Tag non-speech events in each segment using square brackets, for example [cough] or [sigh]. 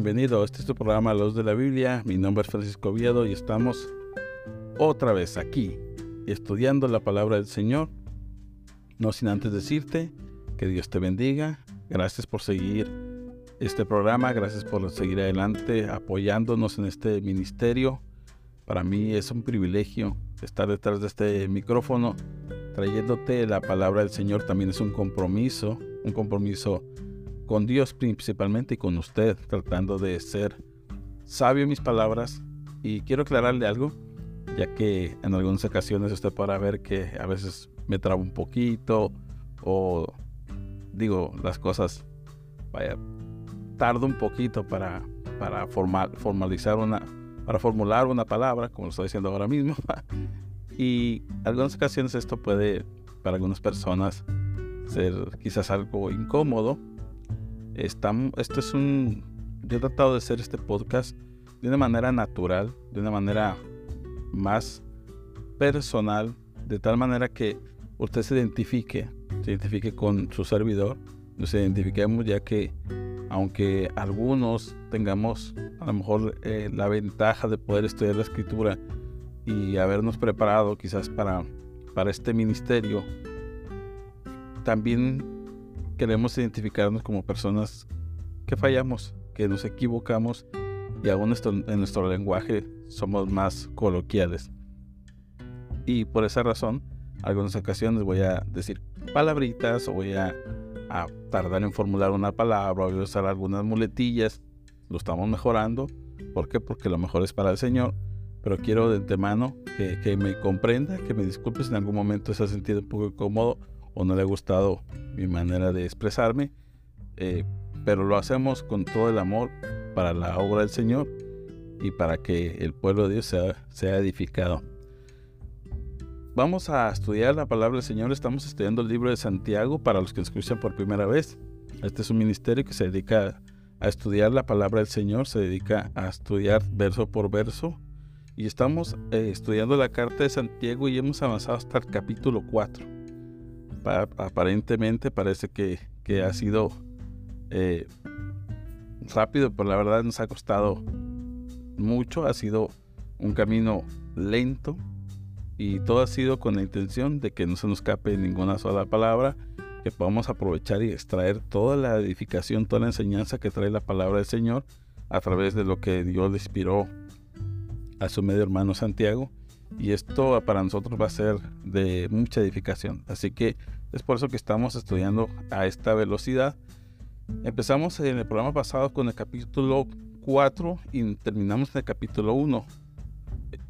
Bienvenido, este es programa Los de la Biblia. Mi nombre es Francisco Viedo y estamos otra vez aquí estudiando la palabra del Señor. No sin antes decirte que Dios te bendiga. Gracias por seguir este programa, gracias por seguir adelante apoyándonos en este ministerio. Para mí es un privilegio estar detrás de este micrófono trayéndote la palabra del Señor. También es un compromiso, un compromiso con Dios principalmente y con usted, tratando de ser sabio en mis palabras. Y quiero aclararle algo, ya que en algunas ocasiones usted podrá ver que a veces me trabo un poquito o digo las cosas, vaya, tardo un poquito para, para formalizar una, para formular una palabra, como lo estoy diciendo ahora mismo. [laughs] y en algunas ocasiones esto puede, para algunas personas, ser quizás algo incómodo esto es un... Yo he tratado de hacer este podcast de una manera natural, de una manera más personal, de tal manera que usted se identifique, se identifique con su servidor, nos identifiquemos ya que aunque algunos tengamos a lo mejor eh, la ventaja de poder estudiar la escritura y habernos preparado quizás para, para este ministerio, también queremos identificarnos como personas que fallamos, que nos equivocamos y aún en nuestro lenguaje somos más coloquiales. Y por esa razón, algunas ocasiones voy a decir palabritas o voy a, tardar en formular una palabra, voy a usar algunas muletillas. Lo estamos mejorando. ¿Por qué? Porque lo mejor es para el Señor. Pero quiero de antemano que, que me comprenda, que me disculpe si en algún momento se ha sentido un poco incómodo o no le ha gustado mi manera de expresarme, eh, pero lo hacemos con todo el amor para la obra del Señor y para que el pueblo de Dios sea, edificado. Vamos a estudiar la palabra del Señor. Estamos estudiando el libro de Santiago para los que escuchan por primera vez. Este es un ministerio que se dedica a estudiar la palabra del Señor, se dedica a estudiar verso por verso. Y estamos eh, estudiando la carta de Santiago y hemos avanzado hasta el capítulo 4 aparentemente parece que, ha sido eh, rápido, pero la verdad nos ha costado mucho, ha sido un camino lento y todo ha sido con la intención de que no se nos escape ninguna sola palabra, que podamos aprovechar y extraer toda la edificación, toda la enseñanza que trae la palabra del Señor a través de lo que Dios le inspiró a su medio hermano Santiago. Y esto para nosotros va a ser de mucha edificación. Así que es por eso que estamos estudiando a esta velocidad. Empezamos en el programa pasado con el capítulo 4 y terminamos en el capítulo 1.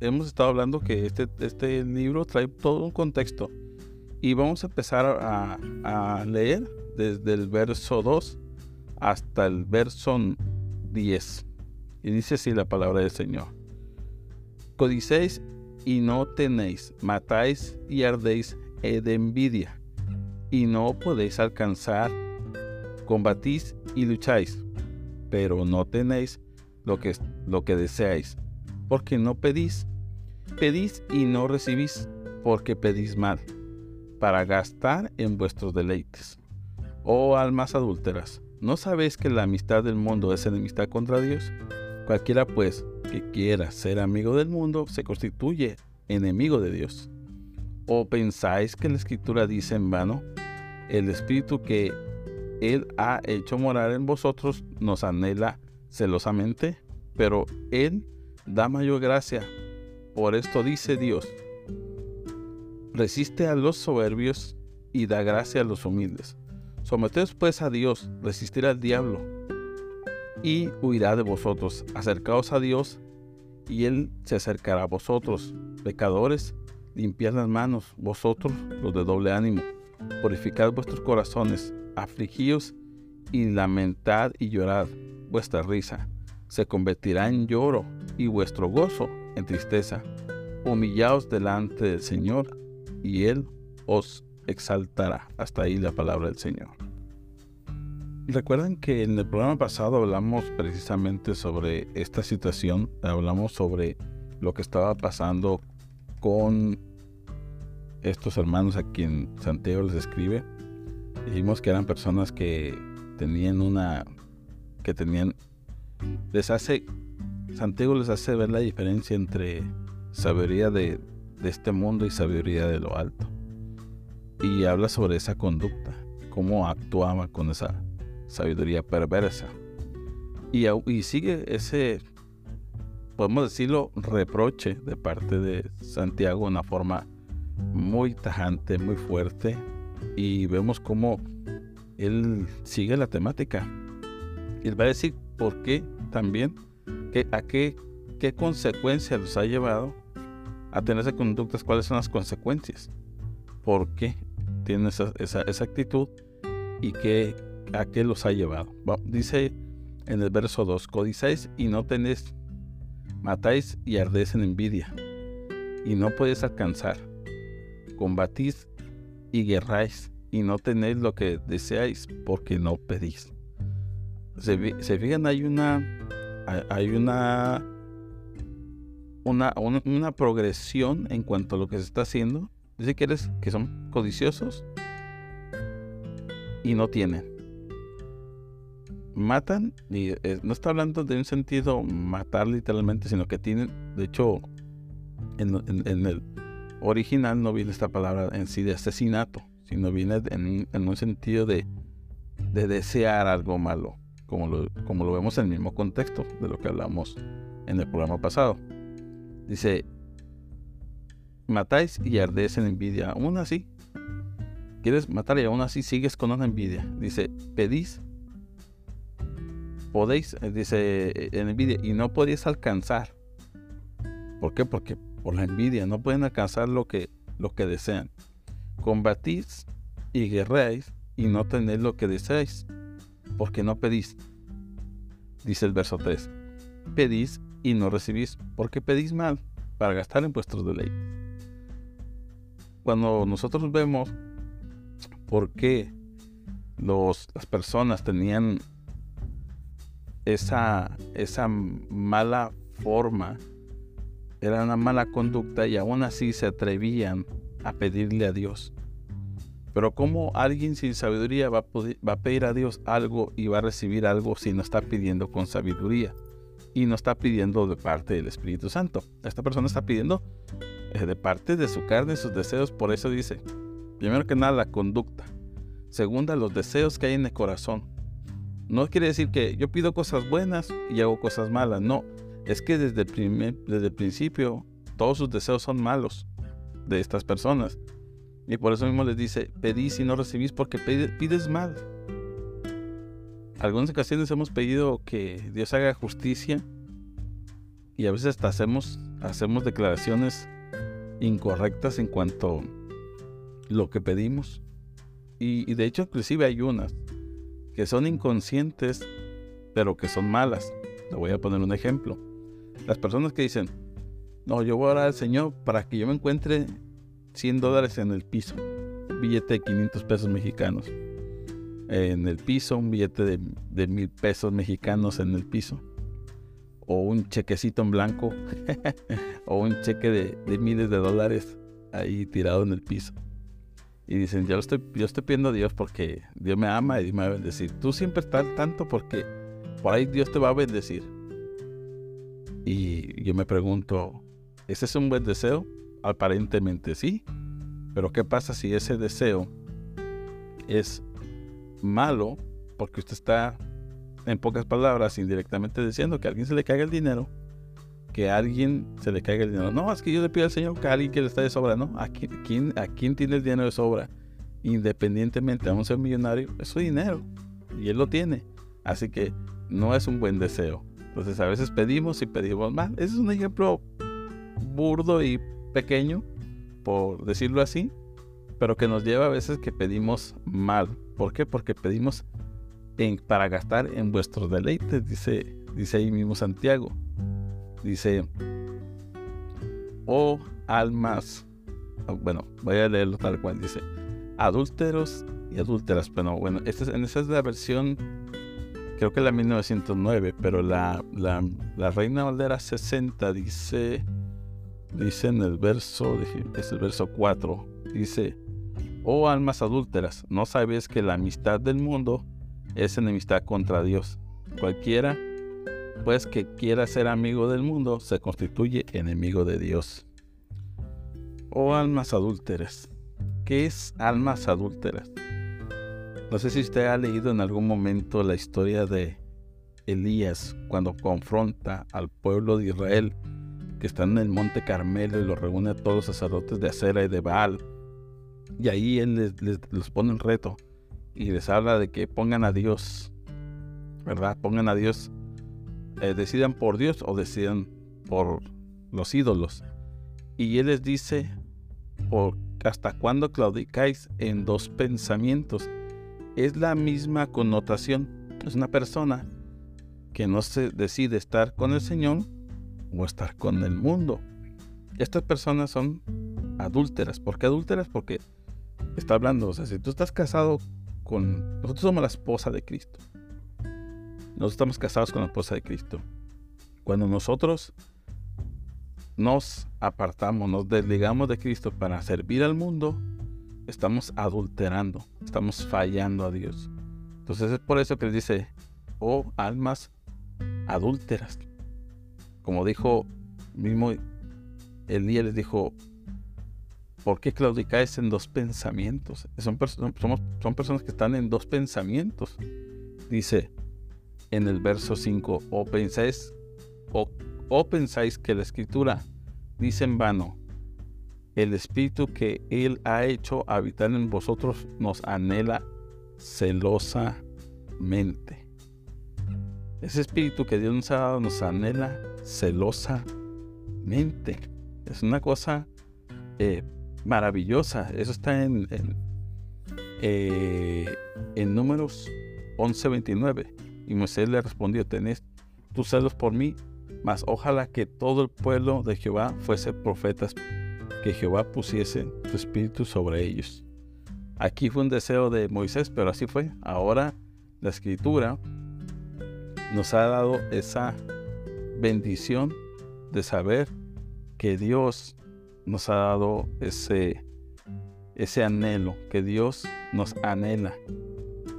Hemos estado hablando que este, este libro trae todo un contexto y vamos a empezar a, a leer desde el verso 2 hasta el verso 10. Y dice así la palabra del Señor. Codicéis y no tenéis, matáis y ardéis de envidia y no podéis alcanzar. Combatís y lucháis, pero no tenéis lo que, lo que deseáis, porque no pedís. Pedís y no recibís, porque pedís mal, para gastar en vuestros deleites. Oh almas adúlteras, ¿no sabéis que la amistad del mundo es enemistad contra Dios? Cualquiera pues que quiera ser amigo del mundo se constituye enemigo de Dios. ¿O pensáis que la escritura dice en vano? El espíritu que Él ha hecho morar en vosotros nos anhela celosamente, pero Él da mayor gracia. Por esto dice Dios, resiste a los soberbios y da gracia a los humildes. Someteos pues a Dios, resistir al diablo, y huirá de vosotros. Acercaos a Dios, y Él se acercará a vosotros. Pecadores, limpiad las manos, vosotros los de doble ánimo, purificad vuestros corazones, afligíos y lamentad y llorad. Vuestra risa se convertirá en lloro y vuestro gozo en tristeza. Humillaos delante del Señor y Él os exaltará. Hasta ahí la palabra del Señor. Recuerden que en el programa pasado hablamos precisamente sobre esta situación, hablamos sobre lo que estaba pasando con estos hermanos a quien Santiago les escribe. Dijimos que eran personas que tenían una que tenían les hace, Santiago les hace ver la diferencia entre sabiduría de, este mundo y sabiduría de lo alto. Y habla sobre esa conducta, cómo actuaba con esa sabiduría perversa. Y, y sigue ese, podemos decirlo, reproche de parte de Santiago, una forma muy tajante, muy fuerte. Y vemos cómo él sigue la temática. Él va a decir por qué también, que, a qué, qué consecuencias los ha llevado a tener esas conductas, cuáles son las consecuencias, por qué tienen esa, esa, esa actitud y qué, a qué los ha llevado. dice en el verso 2, codizáis y no tenéis, matáis y ardéis en envidia, y no podéis alcanzar, combatís y guerráis, y no tenéis lo que deseáis porque no pedís. Se, fijan, hay una, hay una una, una, progresión en cuanto a lo que se está haciendo. Dice que, que son codiciosos y no tienen. Matan, y eh, no está hablando de un sentido matar literalmente, sino que tienen, de hecho, en, el original no viene esta palabra en sí de asesinato, sino viene en, un sentido de, de, desear algo malo, como lo, vemos en el mismo contexto de lo que hablamos en el programa pasado. Dice, matáis y ardéis en envidia. Aún así, quieres matar y aún así sigues con una envidia. Dice, pedís, podéis, eh, dice, en envidia, y no podéis alcanzar. ¿Por qué? Porque por la envidia no pueden alcanzar lo que, lo que desean. Combatís y guerréis y no tenéis lo que deseáis, porque no pedís. Dice el verso 3. Pedís y no recibís porque pedís mal para gastar en vuestros deleites. Cuando nosotros vemos por qué las personas tenían esa, esa mala forma, era una mala conducta y aún así se atrevían a pedirle a Dios. Pero ¿cómo alguien sin sabiduría va a, pedir a Dios algo y va a recibir algo si no está pidiendo con sabiduría? y no está pidiendo de parte del Espíritu Santo. Esta persona está pidiendo eh, de parte de su carne, sus deseos. Por eso dice, primero que nada, la conducta. Segunda, los deseos que hay en el corazón. No quiere decir que yo pido cosas buenas y hago cosas malas. No, es que desde el, desde el principio todos sus deseos son malos de estas personas. Y por eso mismo les dice, pedís y no recibís porque pides mal algunas ocasiones hemos pedido que Dios haga justicia y a veces hasta hacemos, hacemos declaraciones incorrectas en cuanto a lo que pedimos. Y, de hecho inclusive hay unas que son inconscientes pero que son malas. Le voy a poner un ejemplo. Las personas que dicen, no, yo voy a orar al Señor para que yo me encuentre 100 dólares en el piso, billete de 500 pesos mexicanos en el piso, un billete de, mil pesos mexicanos en el piso, o un chequecito en blanco, [laughs] o un cheque de, miles de dólares ahí tirado en el piso. Y dicen, yo estoy, yo estoy pidiendo a Dios porque Dios me ama y me va a bendecir. Tú siempre estás tanto porque por ahí Dios te va a bendecir. Y yo me pregunto, ¿ese es un buen deseo? Aparentemente sí. Pero ¿qué pasa si ese deseo es malo porque usted está, en pocas palabras, indirectamente diciendo que a alguien se le caiga el dinero, que a alguien se le caiga el dinero. No, es que yo le pido al Señor que a alguien que le está de sobra, ¿no? ¿A quién, a quién tiene el dinero de sobra? Independientemente, aún ser millonario, es su dinero y él lo tiene. Así que no es un buen deseo. Entonces a veces pedimos y pedimos mal. Ese es un ejemplo burdo y pequeño, por decirlo así, pero que nos lleva a veces que pedimos mal. ¿Por qué? Porque pedimos para gastar en vuestros deleites, dice, dice ahí mismo Santiago. Dice, oh almas, oh, bueno, voy a leerlo tal cual, dice, adúlteros y adúlteras. Bueno, bueno, esta es, esa es la versión, creo que la 1909, pero la, la, la Reina Valdera 60 dice, dice en el verso, es el verso 4, dice, Oh almas adúlteras, ¿no sabes que la amistad del mundo es enemistad contra Dios? Cualquiera pues que quiera ser amigo del mundo se constituye enemigo de Dios. O almas adúlteras. ¿Qué es almas adúlteras? No sé si usted ha leído en algún momento la historia de Elías cuando confronta al pueblo de Israel que están en el monte Carmelo y lo reúne a todos los sacerdotes de Acera y de Baal. Y ahí él les, les pone un reto y les habla de que pongan a Dios, ¿verdad? Pongan a Dios, eh, decidan por Dios o decidan por los ídolos. Y él les dice, ¿hasta cuándo claudicáis en dos pensamientos? Es la misma connotación. Es una persona que no se decide estar con el Señor o estar con el mundo. Estas personas son adúlteras. ¿Por qué adúlteras? Porque está hablando, o sea, si tú estás casado nosotros somos la esposa de Cristo. Nosotros estamos casados con la esposa de Cristo. Cuando nosotros nos apartamos, nos desligamos de Cristo para servir al mundo, estamos adulterando, estamos fallando a Dios. Entonces es por eso que dice, oh almas adúlteras. Como dijo mismo Elías les dijo, ¿Por qué claudicáis en dos pensamientos? Son, somos, son personas que están en dos pensamientos. Dice en el verso 5, o pensáis, o, o pensáis que la escritura dice en vano, el espíritu que Él ha hecho habitar en vosotros nos anhela celosamente. Ese espíritu que Dios nos ha dado nos anhela celosamente. Es una cosa eh, maravillosa. Eso está en, en, eh, en números 11:29. Y Moisés le respondió, tenés tus celos por mí, mas ojalá que todo el pueblo de Jehová fuese profetas, que Jehová pusiese su espíritu sobre ellos. Aquí fue un deseo de Moisés, pero así fue. Ahora la escritura nos ha dado esa bendición de saber que Dios nos ha dado ese, ese anhelo, que Dios nos anhela,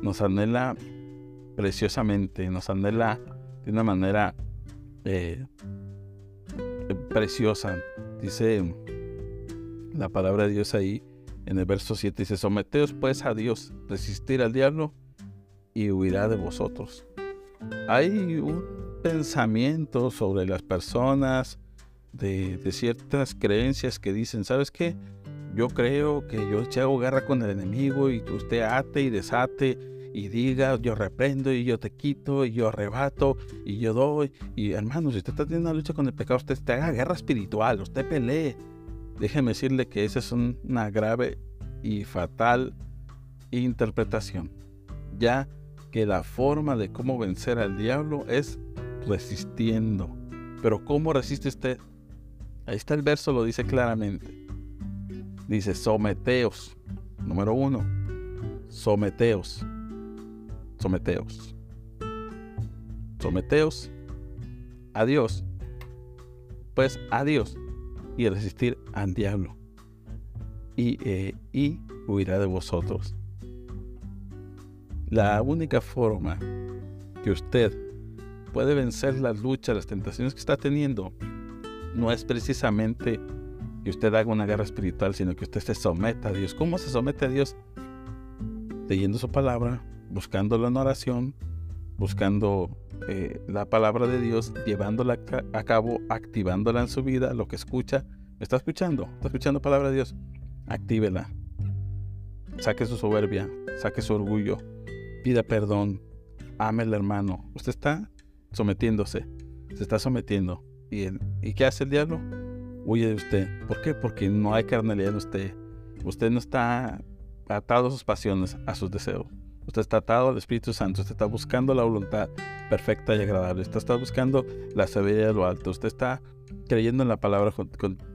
nos anhela preciosamente, nos anhela de una manera eh, preciosa. Dice la palabra de Dios ahí en el verso 7, dice, someteos pues a Dios, resistir al diablo y huirá de vosotros. Hay un pensamiento sobre las personas, de, ciertas creencias que dicen, ¿sabes qué? Yo creo que yo te hago guerra con el enemigo y usted ate y desate y diga, yo reprendo y yo te quito y yo arrebato y yo doy. Y hermano, si usted está teniendo una lucha con el pecado, usted te haga guerra espiritual, usted pelee. Déjeme decirle que esa es una grave y fatal interpretación. Ya que la forma de cómo vencer al diablo es resistiendo. Pero ¿cómo resiste usted? Ahí está el verso, lo dice claramente. Dice, someteos. Número uno, someteos. Someteos. Someteos a Dios. Pues a Dios. Y resistir al diablo. Y, eh, y huirá de vosotros. La única forma que usted puede vencer las luchas, las tentaciones que está teniendo, no es precisamente que usted haga una guerra espiritual, sino que usted se someta a Dios. ¿Cómo se somete a Dios? Leyendo su palabra, buscándola en oración, buscando eh, la palabra de Dios, llevándola a cabo, activándola en su vida, lo que escucha. ¿Está escuchando? ¿Está escuchando palabra de Dios? Actívela. Saque su soberbia, saque su orgullo, pida perdón, ame al hermano. Usted está sometiéndose, se está sometiendo. ¿Y, qué hace el diablo? Huye de usted. ¿Por qué? Porque no hay carnalidad en usted. Usted no está atado a sus pasiones, a sus deseos. Usted está atado al Espíritu Santo. Usted está buscando la voluntad perfecta y agradable. Usted está buscando la sabiduría de lo alto. Usted está creyendo en la palabra,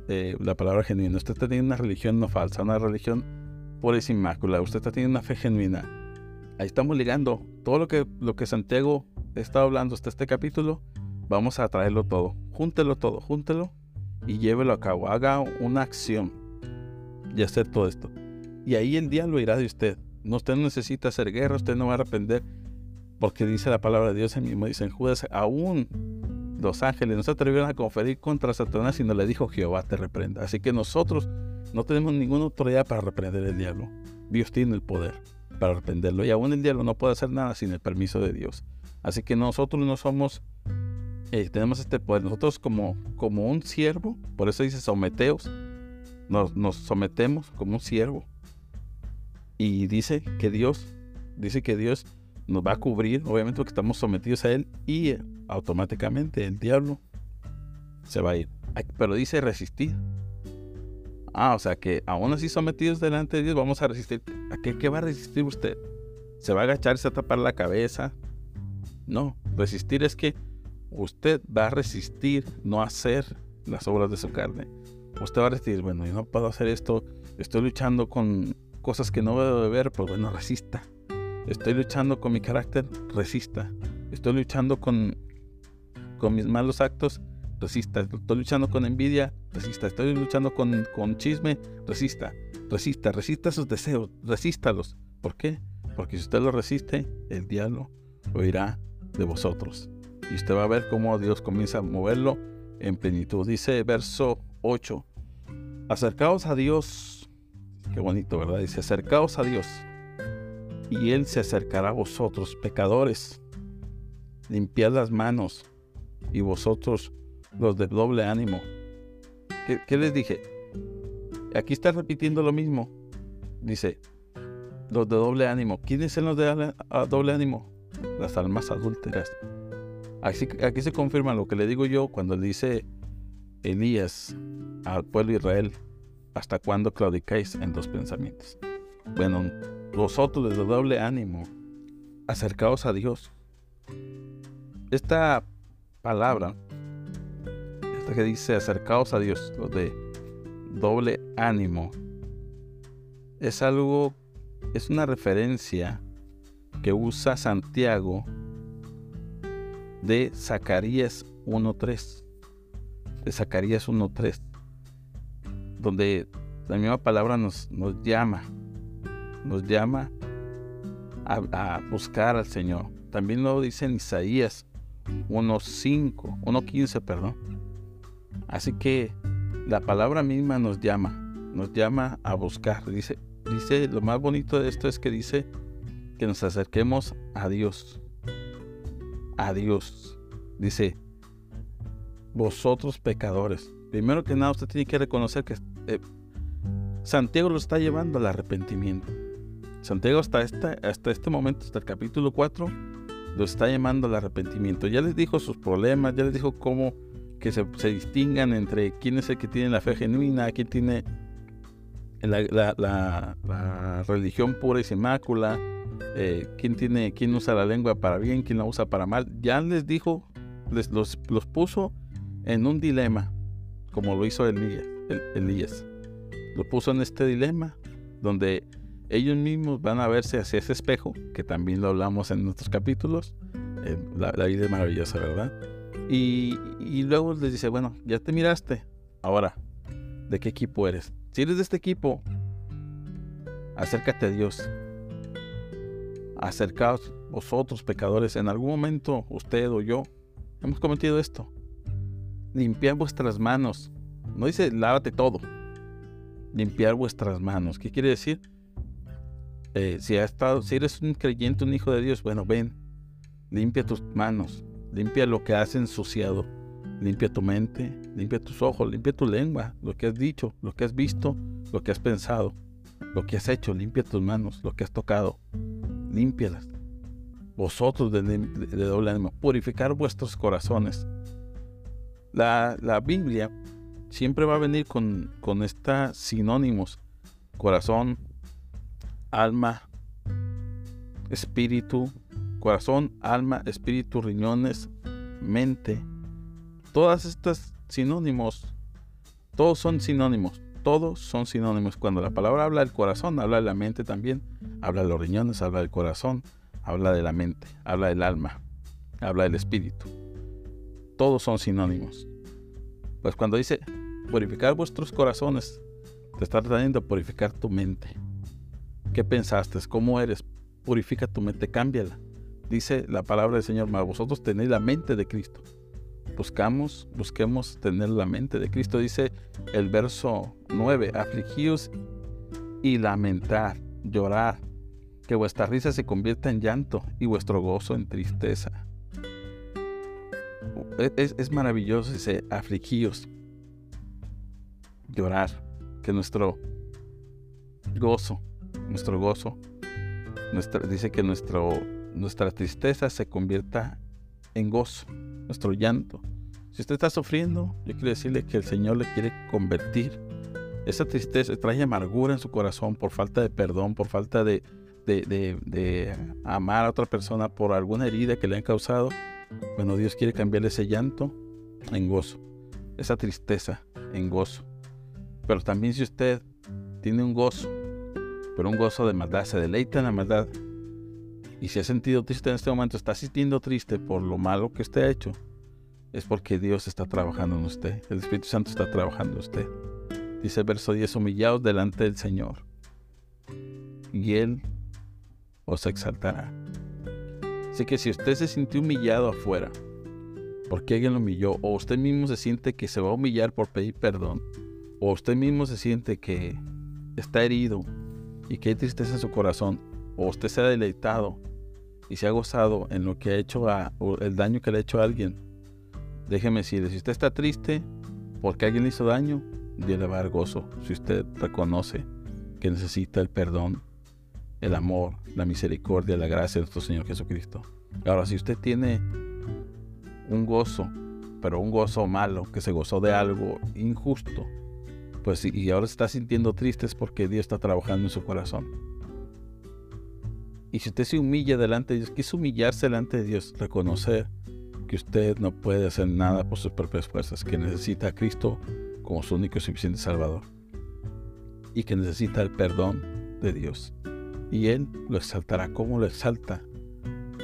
eh, la palabra genuina. Usted está teniendo una religión no falsa, una religión pura y sin mácula. Usted está teniendo una fe genuina. Ahí estamos ligando todo lo que, lo que Santiago está hablando hasta este capítulo Vamos a traerlo todo. Júntelo todo, júntelo y llévelo a cabo. Haga una acción y hacer todo esto. Y ahí el diablo irá de usted. No, usted no necesita hacer guerra, usted no va a arrepender. Porque dice la palabra de Dios en mismo, dice en Judas, aún los ángeles no se atrevieron a conferir contra Satanás, sino le dijo Jehová te reprenda. Así que nosotros no tenemos ninguna autoridad para reprender el diablo. Dios tiene el poder para reprenderlo. Y aún el diablo no puede hacer nada sin el permiso de Dios. Así que nosotros no somos, eh, tenemos este poder. Nosotros como, como un siervo, por eso dice someteos, nos sometemos como un siervo. Y dice que Dios, dice que Dios nos va a cubrir, obviamente porque estamos sometidos a Él y automáticamente el diablo se va a ir. Pero dice resistir. Ah, o sea que aún así sometidos delante de Dios vamos a resistir. ¿A qué, va a resistir usted? ¿Se va a agachar y se va a tapar la cabeza? No, resistir es que usted va a resistir no hacer las obras de su carne. Usted va a resistir, bueno, yo no puedo hacer esto, estoy luchando con cosas que no debo de ver, pues bueno, resista. Estoy luchando con mi carácter, resista. Estoy luchando con, con mis malos actos, resista. Estoy luchando con envidia, resista. Estoy luchando con, con chisme, resista. Resista, resista sus deseos, resístalos. ¿Por qué? Porque si usted lo resiste, el diablo oirá de vosotros. Y usted va a ver cómo Dios comienza a moverlo en plenitud. Dice verso 8, acercaos a Dios. Qué bonito, ¿verdad? Dice, acercaos a Dios y Él se acercará a vosotros, pecadores. Limpiad las manos y vosotros los de doble ánimo. ¿Qué, les dije? Aquí está repitiendo lo mismo. Dice, los de doble ánimo. ¿Quiénes son los de doble ánimo? Las almas adúlteras. Aquí, aquí se confirma lo que le digo yo cuando le dice Elías al pueblo de Israel, ¿hasta cuándo claudicáis en dos pensamientos? Bueno, vosotros de doble ánimo, acercaos a Dios. Esta palabra, esta que dice acercaos a Dios, de doble ánimo, es algo, es una referencia que usa Santiago de Zacarías 1.3. De Zacarías 1.3. Donde la misma palabra nos, nos llama nos llama a, buscar al Señor. También lo dice en Isaías 1.5, 1.15, perdón. Así que la palabra misma nos llama, nos llama a buscar. Dice, dice, lo más bonito de esto es que dice que nos acerquemos a Dios. A Dios. Dice, vosotros pecadores. Primero que nada, usted tiene que reconocer que eh, Santiago lo está llevando al arrepentimiento. Santiago hasta, hasta este momento, hasta el capítulo 4, lo está llamando al arrepentimiento. Ya les dijo sus problemas, ya les dijo cómo que se, distingan entre quién es el que tiene la fe genuina, quién tiene la, religión pura y sin mácula, eh, quién, tiene, quién usa la lengua para bien, quién la usa para mal. Ya les dijo, les, los, los puso en un dilema, como lo hizo Elías, Elías. Lo puso en este dilema donde ellos mismos van a verse hacia ese espejo, que también lo hablamos en nuestros capítulos. La, vida es maravillosa, ¿verdad? Y, luego les dice, bueno, ya te miraste, ahora, ¿de qué equipo eres? Si eres de este equipo, acércate a Dios. Acercaos vosotros, pecadores. En algún momento, usted o yo, hemos cometido esto. Limpiad vuestras manos. No dice lávate todo. Limpiar vuestras manos. ¿Qué quiere decir? Eh, si, estado, si eres un creyente, un hijo de Dios, bueno, ven, limpia tus manos, limpia lo que has ensuciado, limpia tu mente, limpia tus ojos, limpia tu lengua, lo que has dicho, lo que has visto, lo que has pensado, lo que has hecho, limpia tus manos, lo que has tocado, límpialas. Vosotros de, doble ánimo, purificar vuestros corazones. La, la, Biblia siempre va a venir con, con estos sinónimos, corazón, alma, espíritu, corazón, alma, espíritu, riñones, mente. Todas estas sinónimos, todos son sinónimos, todos son sinónimos. Cuando la palabra habla del corazón, habla de la mente también, habla de los riñones, habla del corazón, habla de la mente, habla del alma, habla del espíritu. Todos son sinónimos. Pues cuando dice purificar vuestros corazones, te está tratando de purificar tu mente. ¿Qué pensaste? ¿Cómo eres? Purifica tu mente, cámbiala. dice la palabra del Señor, mas vosotros tenéis la mente de Cristo. Buscamos, busquemos tener la mente de Cristo. Dice el verso 9, afligíos y lamentar, llorar, que vuestra risa se convierta en llanto y vuestro gozo en tristeza. Es, es maravilloso ese afligíos, llorar, que nuestro gozo, nuestro gozo, nuestra, dice que nuestro, nuestra tristeza se convierta en gozo, nuestro llanto. Si usted está sufriendo, yo quiero decirle que el Señor le quiere convertir. Esa tristeza trae amargura en su corazón por falta de perdón, por falta de, de, amar a otra persona, por alguna herida que le han causado. Bueno, Dios quiere cambiar ese llanto en gozo, esa tristeza en gozo. Pero también si usted tiene un gozo, pero un gozo de maldad, se deleita en la maldad, y si ha sentido triste en este momento, está sintiendo triste por lo malo que usted ha hecho, es porque Dios está trabajando en usted, el Espíritu Santo está trabajando en usted. Dice el verso 10, humillados delante del Señor, y Él os exaltará. Así que si usted se sintió humillado afuera, porque alguien lo humilló, o usted mismo se siente que se va a humillar por pedir perdón, o usted mismo se siente que está herido y que hay tristeza en su corazón, o usted se ha deleitado y se ha gozado en lo que ha hecho a, o el daño que le ha hecho a alguien, déjeme decirle, si usted está triste porque alguien le hizo daño, Dios le va a dar gozo. Si usted reconoce que necesita el perdón, el amor, la misericordia, la gracia de nuestro Señor Jesucristo. Ahora, si usted tiene un gozo, pero un gozo malo, que se gozó de algo injusto, pues y ahora se está sintiendo triste es porque Dios está trabajando en su corazón. Y si usted se humilla delante de Dios, ¿qué es humillarse delante de Dios? Reconocer que usted no puede hacer nada por sus propias fuerzas, que necesita a Cristo como su único y suficiente Salvador. Y que necesita el perdón de Dios. Y Él lo exaltará. ¿Cómo lo exalta?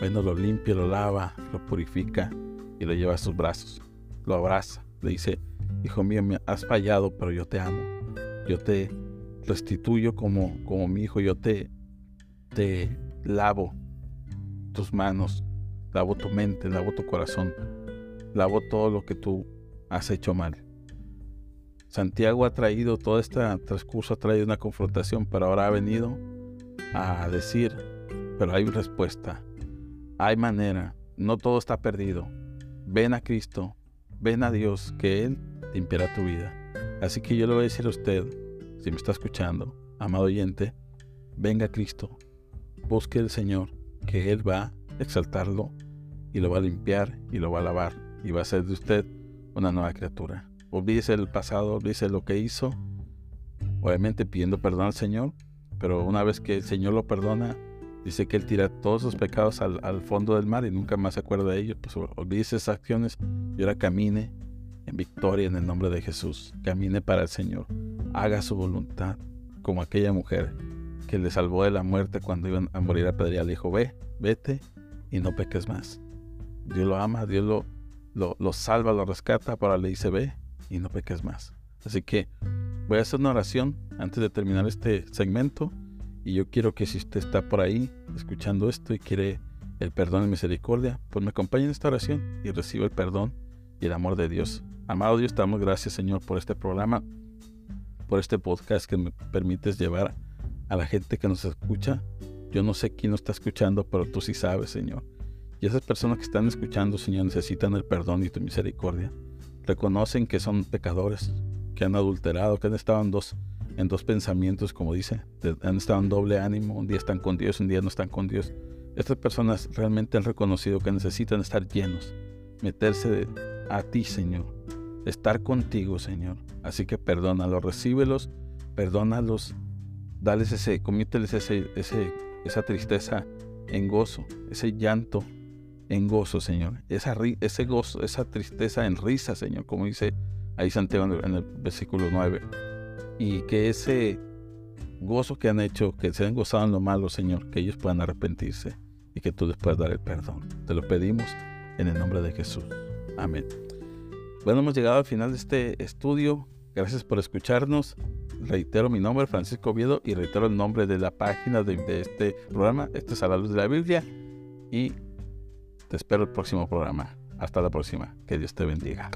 Bueno, lo limpia, lo lava, lo purifica y lo lleva a sus brazos. Lo abraza. Le dice, Hijo mío, me has fallado, pero yo te amo. Yo te restituyo como, como mi hijo. Yo te, te lavo tus manos, lavo tu mente, lavo tu corazón, lavo todo lo que tú has hecho mal. Santiago ha traído, todo este transcurso ha traído una confrontación, pero ahora ha venido a decir, pero hay respuesta, hay manera, no todo está perdido. Ven a Cristo, ven a Dios, que Él limpiará tu vida. Así que yo le voy a decir a usted, si me está escuchando, amado oyente, venga Cristo, busque al Señor, que Él va a exaltarlo y lo va a limpiar y lo va a lavar y va a hacer de usted una nueva criatura. Olvídese el pasado, olvídese lo que hizo, obviamente pidiendo perdón al Señor, pero una vez que el Señor lo perdona, dice que Él tira todos sus pecados al, al fondo del mar y nunca más se acuerda de ellos. Pues olvídese esas acciones y ahora camine victoria en el nombre de Jesús. Camine para el Señor. Haga su voluntad como aquella mujer que le salvó de la muerte cuando iban a morir a pedrear. Le dijo, ve, vete y no peques más. Dios lo ama, Dios lo, lo, lo salva, lo rescata, para le dice, ve y no peques más. Así que voy a hacer una oración antes de terminar este segmento. Y yo quiero que si usted está por ahí escuchando esto y quiere el perdón y misericordia, pues me acompañe en esta oración y reciba el perdón y el amor de Dios. Amado Dios, te damos gracias, Señor, por este programa, por este podcast que me permites llevar a la gente que nos escucha. Yo no sé quién nos está escuchando, pero tú sí sabes, Señor. Y esas personas que están escuchando, Señor, necesitan el perdón y tu misericordia. Reconocen que son pecadores, que han adulterado, que han estado en dos, en dos pensamientos, como dice, han estado en doble ánimo, un día están con Dios, un día no están con Dios. Estas personas realmente han reconocido que necesitan estar llenos, meterse a ti, Señor, estar contigo, Señor. Así que perdónalos, recíbelos, perdónalos, dales ese, comíteles ese, ese, esa tristeza en gozo, ese llanto en gozo, Señor. Esa, ese gozo, esa tristeza en risa, Señor, como dice ahí Santiago en el versículo 9. Y que ese gozo que han hecho, que se han gozado en lo malo, Señor, que ellos puedan arrepentirse y que tú les puedas dar el perdón. Te lo pedimos en el nombre de Jesús. Amén. Bueno, hemos llegado al final de este estudio. Gracias por escucharnos. Reitero mi nombre, Francisco Oviedo, y reitero el nombre de la página de, este programa. Esto es a la luz de la Biblia. Y Te espero el próximo programa. Hasta la próxima. Que Dios te bendiga.